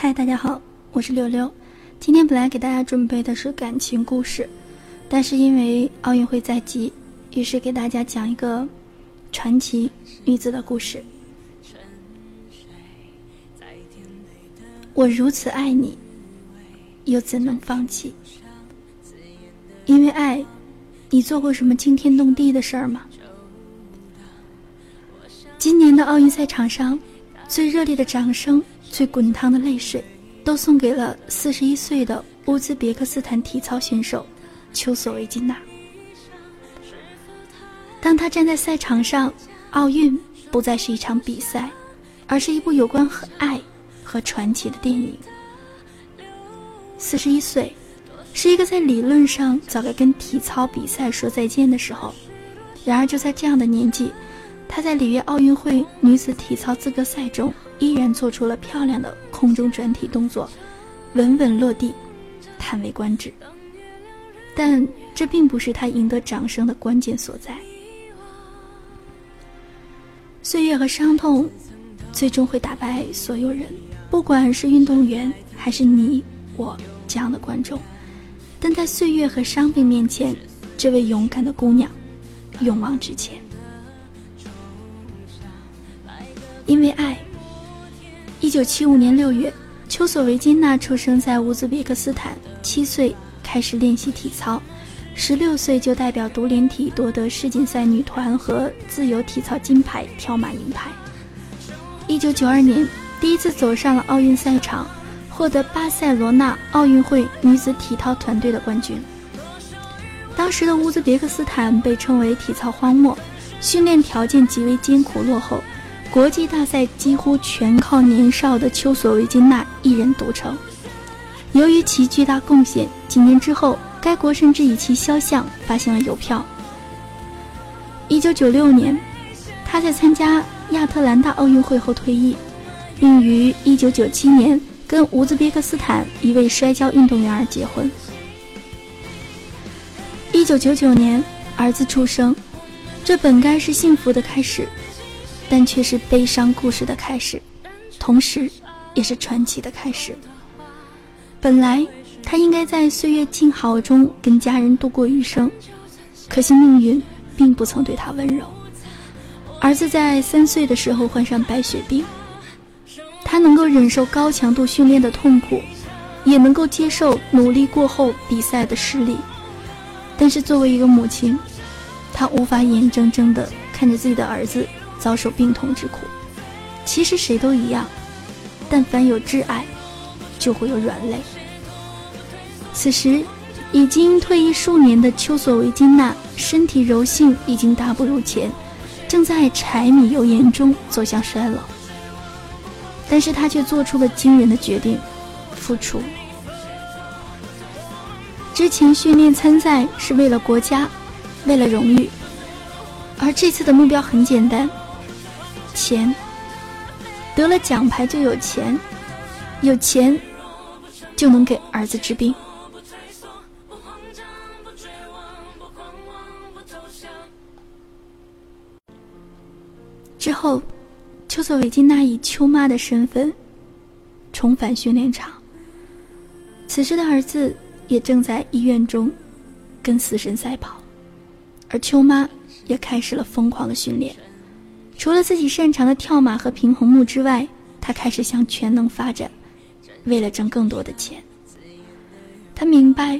嗨，大家好，我是六六。今天本来给大家准备的是感情故事，但是因为奥运会在即，于是给大家讲一个传奇女子的故事。我如此爱你，又怎能放弃？因为爱，你做过什么惊天动地的事儿吗？今年的奥运赛场上，最热烈的掌声。最滚烫的泪水，都送给了四十一岁的乌兹别克斯坦体操选手丘索维金娜。当他站在赛场上，奥运不再是一场比赛，而是一部有关爱和传奇的电影。四十一岁，是一个在理论上早该跟体操比赛说再见的时候，然而就在这样的年纪，他在里约奥运会女子体操资格赛中。依然做出了漂亮的空中转体动作，稳稳落地，叹为观止。但这并不是他赢得掌声的关键所在。岁月和伤痛，最终会打败所有人，不管是运动员还是你我这样的观众。但在岁月和伤病面前，这位勇敢的姑娘，勇往直前，因为爱。一九七五年六月，丘索维金娜出生在乌兹别克斯坦。七岁开始练习体操，十六岁就代表独联体夺得世锦赛女团和自由体操金牌、跳马银牌。一九九二年，第一次走上了奥运赛场，获得巴塞罗那奥运会女子体操团队的冠军。当时的乌兹别克斯坦被称为体操荒漠，训练条件极为艰苦落后。国际大赛几乎全靠年少的丘索维金娜一人独撑。由于其巨大贡献，几年之后，该国甚至以其肖像发行了邮票。一九九六年，他在参加亚特兰大奥运会后退役，并于一九九七年跟乌兹别克斯坦一位摔跤运动员而结婚。一九九九年，儿子出生，这本该是幸福的开始。但却是悲伤故事的开始，同时，也是传奇的开始。本来他应该在岁月静好中跟家人度过余生，可惜命运并不曾对他温柔。儿子在三岁的时候患上白血病，他能够忍受高强度训练的痛苦，也能够接受努力过后比赛的失利。但是作为一个母亲，她无法眼睁睁地看着自己的儿子。遭受病痛之苦，其实谁都一样，但凡有挚爱，就会有软肋。此时，已经退役数年的丘索维金娜身体柔性已经大不如前，正在柴米油盐中走向衰老。但是她却做出了惊人的决定，付出。之前训练参赛是为了国家，为了荣誉，而这次的目标很简单。钱，得了奖牌就有钱，有钱就能给儿子治病。之后，丘索维金娜以秋妈的身份重返训练场。此时的儿子也正在医院中跟死神赛跑，而秋妈也开始了疯狂的训练。除了自己擅长的跳马和平衡木之外，他开始向全能发展，为了挣更多的钱。他明白，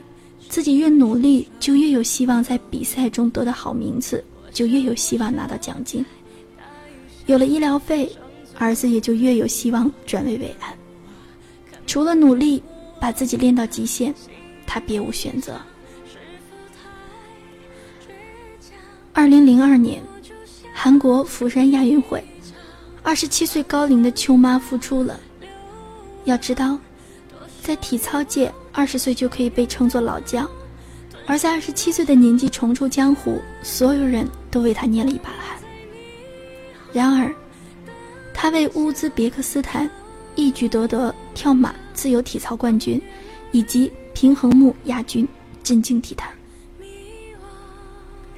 自己越努力，就越有希望在比赛中得到好名次，就越有希望拿到奖金。有了医疗费，儿子也就越有希望转危为安。除了努力把自己练到极限，他别无选择。二零零二年。韩国釜山亚运会，二十七岁高龄的秋妈复出了。要知道，在体操界，二十岁就可以被称作老将，而在二十七岁的年纪重出江湖，所有人都为他捏了一把汗。然而，他为乌兹别克斯坦一举夺得跳马自由体操冠军，以及平衡木亚军，震惊体坛。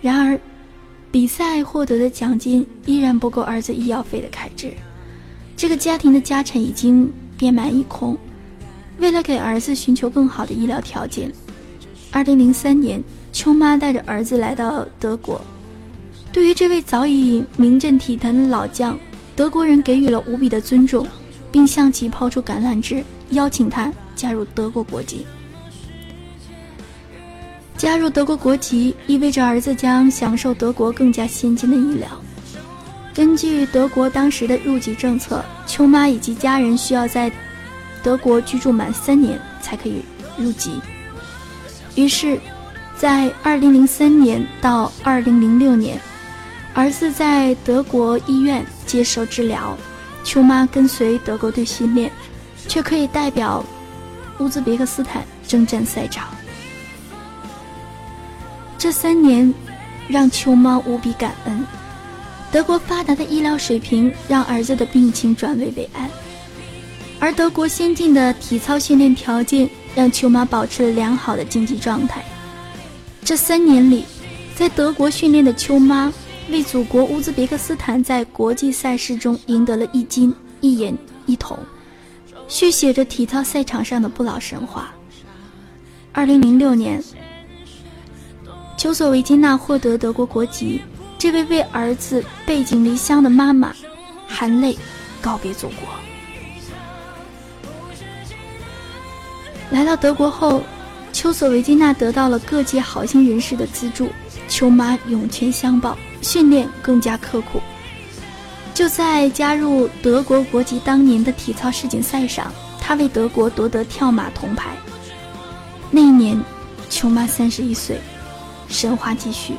然而。比赛获得的奖金依然不够儿子医药费的开支，这个家庭的家产已经变满一空，为了给儿子寻求更好的医疗条件，2003年，秋妈带着儿子来到德国。对于这位早已名震体坛的老将，德国人给予了无比的尊重，并向其抛出橄榄枝，邀请他加入德国国籍。加入德国国籍意味着儿子将享受德国更加先进的医疗。根据德国当时的入籍政策，秋妈以及家人需要在德国居住满三年才可以入籍。于是，在2003年到2006年。儿子在德国医院接受治疗，秋妈跟随德国队训练，却可以代表乌兹别克斯坦征战赛场。这三年让秋妈无比感恩。德国发达的医疗水平让儿子的病情转危为安，而德国先进的体操训练条件让秋妈保持了良好的竞技状态。这三年里，在德国训练的秋妈。为祖国乌兹别克斯坦在国际赛事中赢得了一金一银一铜，续写着体操赛场上的不老神话。二零零六年，丘索维金娜获得德国国籍，这位为儿子背井离乡的妈妈，含泪告别祖国。来到德国后，丘索维金娜得到了各界好心人士的资助，秋妈涌泉相报。训练更加刻苦。就在加入德国国籍当年的体操世锦赛上，他为德国夺得跳马铜牌。那一年，秋妈三十一岁，神话继续。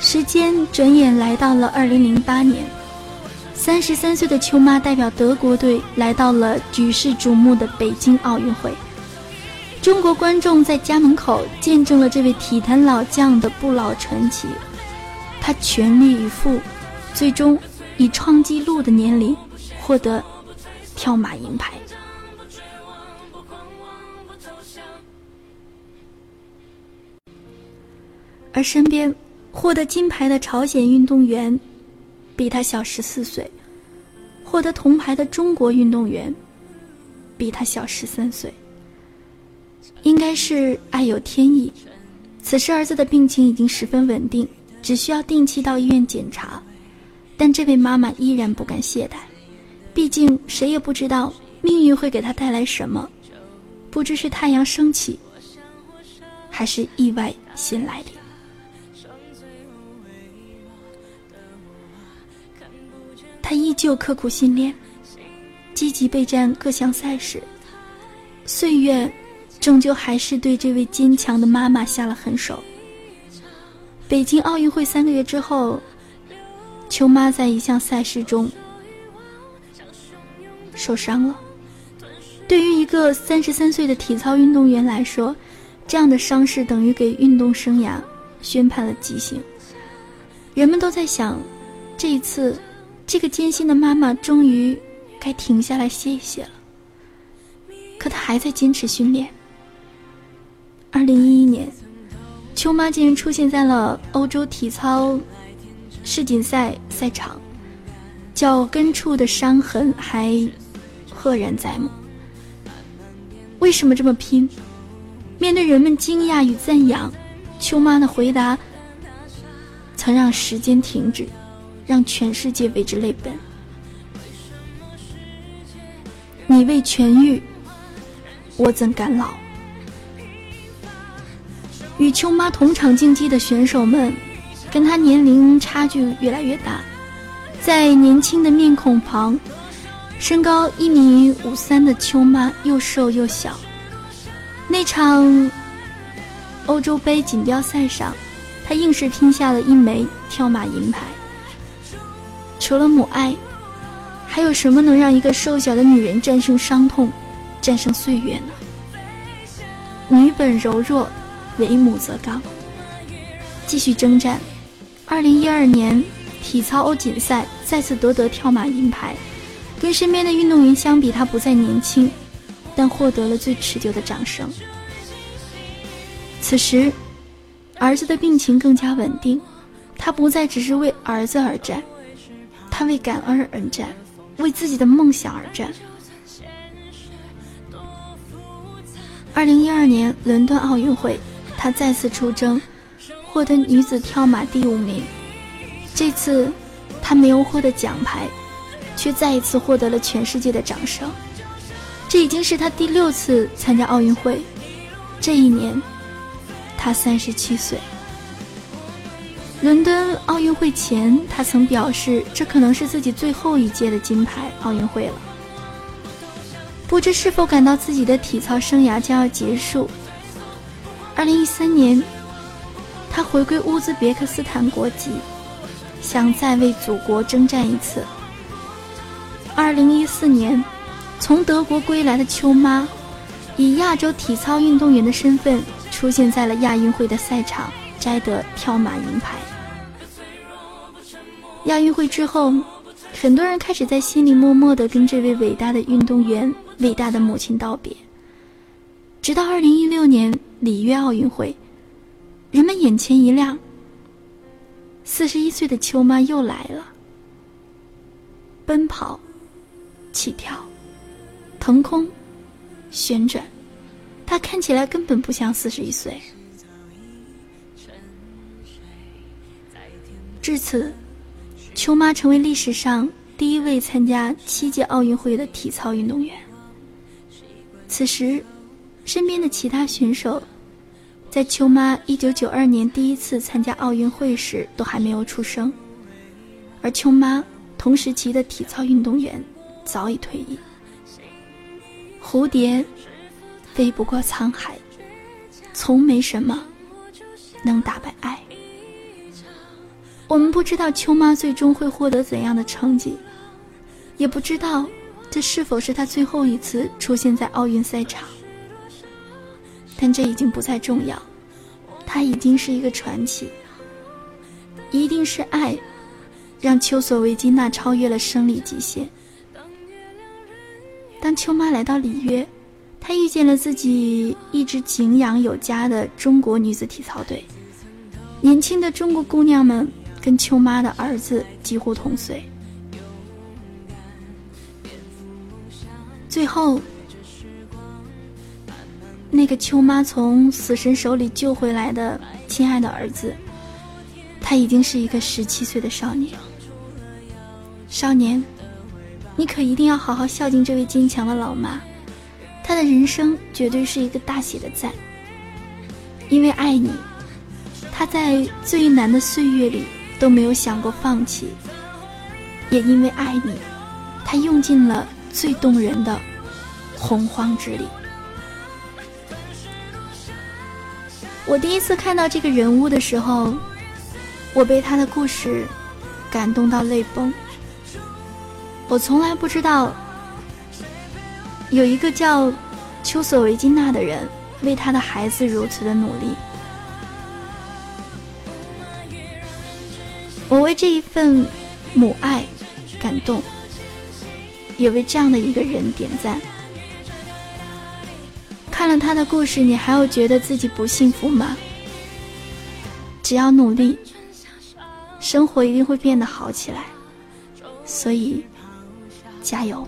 时间转眼来到了二零零八年，三十三岁的秋妈代表德国队来到了举世瞩目的北京奥运会。中国观众在家门口见证了这位体坛老将的不老传奇，他全力以赴，最终以创纪录的年龄获得跳马银牌。而身边获得金牌的朝鲜运动员比他小十四岁，获得铜牌的中国运动员比他小十三岁。应该是爱有天意。此时儿子的病情已经十分稳定，只需要定期到医院检查。但这位妈妈依然不敢懈怠，毕竟谁也不知道命运会给她带来什么，不知是太阳升起，还是意外先来临。他依旧刻苦训练，积极备战各项赛事。岁月。终究还是对这位坚强的妈妈下了狠手。北京奥运会三个月之后，秋妈在一项赛事中受伤了。对于一个三十三岁的体操运动员来说，这样的伤势等于给运动生涯宣判了极刑。人们都在想，这一次，这个艰辛的妈妈终于该停下来歇一歇了。可她还在坚持训练。二零一一年，秋妈竟然出现在了欧洲体操世锦赛赛场，脚跟处的伤痕还赫然在目。为什么这么拼？面对人们惊讶与赞扬，秋妈的回答曾让时间停止，让全世界为之泪奔。你为痊愈，我怎敢老？与秋妈同场竞技的选手们，跟她年龄差距越来越大。在年轻的面孔旁，身高一米五三的秋妈又瘦又小。那场欧洲杯锦标赛上，她硬是拼下了一枚跳马银牌。除了母爱，还有什么能让一个瘦小的女人战胜伤痛，战胜岁月呢？女本柔弱。为母则刚，继续征战。二零一二年体操欧锦赛再次夺得跳马银牌，跟身边的运动员相比，他不再年轻，但获得了最持久的掌声。此时，儿子的病情更加稳定，他不再只是为儿子而战，他为感恩而战，为自己的梦想而战。二零一二年伦敦奥运会，她再次出征，获得女子跳马第五名。这次，她没有获得奖牌，却再一次获得了全世界的掌声。这已经是她第六次参加奥运会。这一年，她三十七岁。伦敦奥运会前，她曾表示，这可能是自己最后一届的金牌奥运会了。不知是否感到自己的体操生涯将要结束。二零一三年，他回归乌兹别克斯坦国籍，想再为祖国征战一次。二零一四年，从德国归来的秋妈，以亚洲体操运动员的身份出现在了亚运会的赛场，摘得跳马银牌。亚运会之后，很多人开始在心里默默的跟这位伟大的运动员。伟大的母亲道别。直到二零一六年里约奥运会，人们眼前一亮。四十一岁的秋妈又来了。奔跑、起跳、腾空、旋转，她看起来根本不像四十一岁。至此，秋妈成为历史上第一位参加七届奥运会的体操运动员。此时，身边的其他选手，在秋妈一九九二年第一次参加奥运会时都还没有出生，而秋妈同时期的体操运动员早已退役。蝴蝶飞不过沧海，从没什么能打败爱。我们不知道秋妈最终会获得怎样的成绩，也不知道。这是否是她最后一次出现在奥运赛场？但这已经不再重要，她已经是一个传奇。一定是爱，让丘索维金娜超越了生理极限。当秋妈来到里约，她遇见了自己一直敬仰有加的中国女子体操队。年轻的中国姑娘们跟秋妈的儿子几乎同岁。最后，那个秋妈从死神手里救回来的亲爱的儿子，他已经是一个十七岁的少年。少年，你可一定要好好孝敬这位坚强的老妈，她的人生绝对是一个大写的赞。因为爱你，她在最难的岁月里都没有想过放弃；也因为爱你，他用尽了最动人的。洪荒之力。我第一次看到这个人物的时候，我被他的故事感动到泪崩。我从来不知道，有一个叫丘索维金娜的人为他的孩子如此的努力。我为这一份母爱感动，也为这样的一个人点赞。看了他的故事，你还有觉得自己不幸福吗？只要努力，生活一定会变得好起来。所以，加油！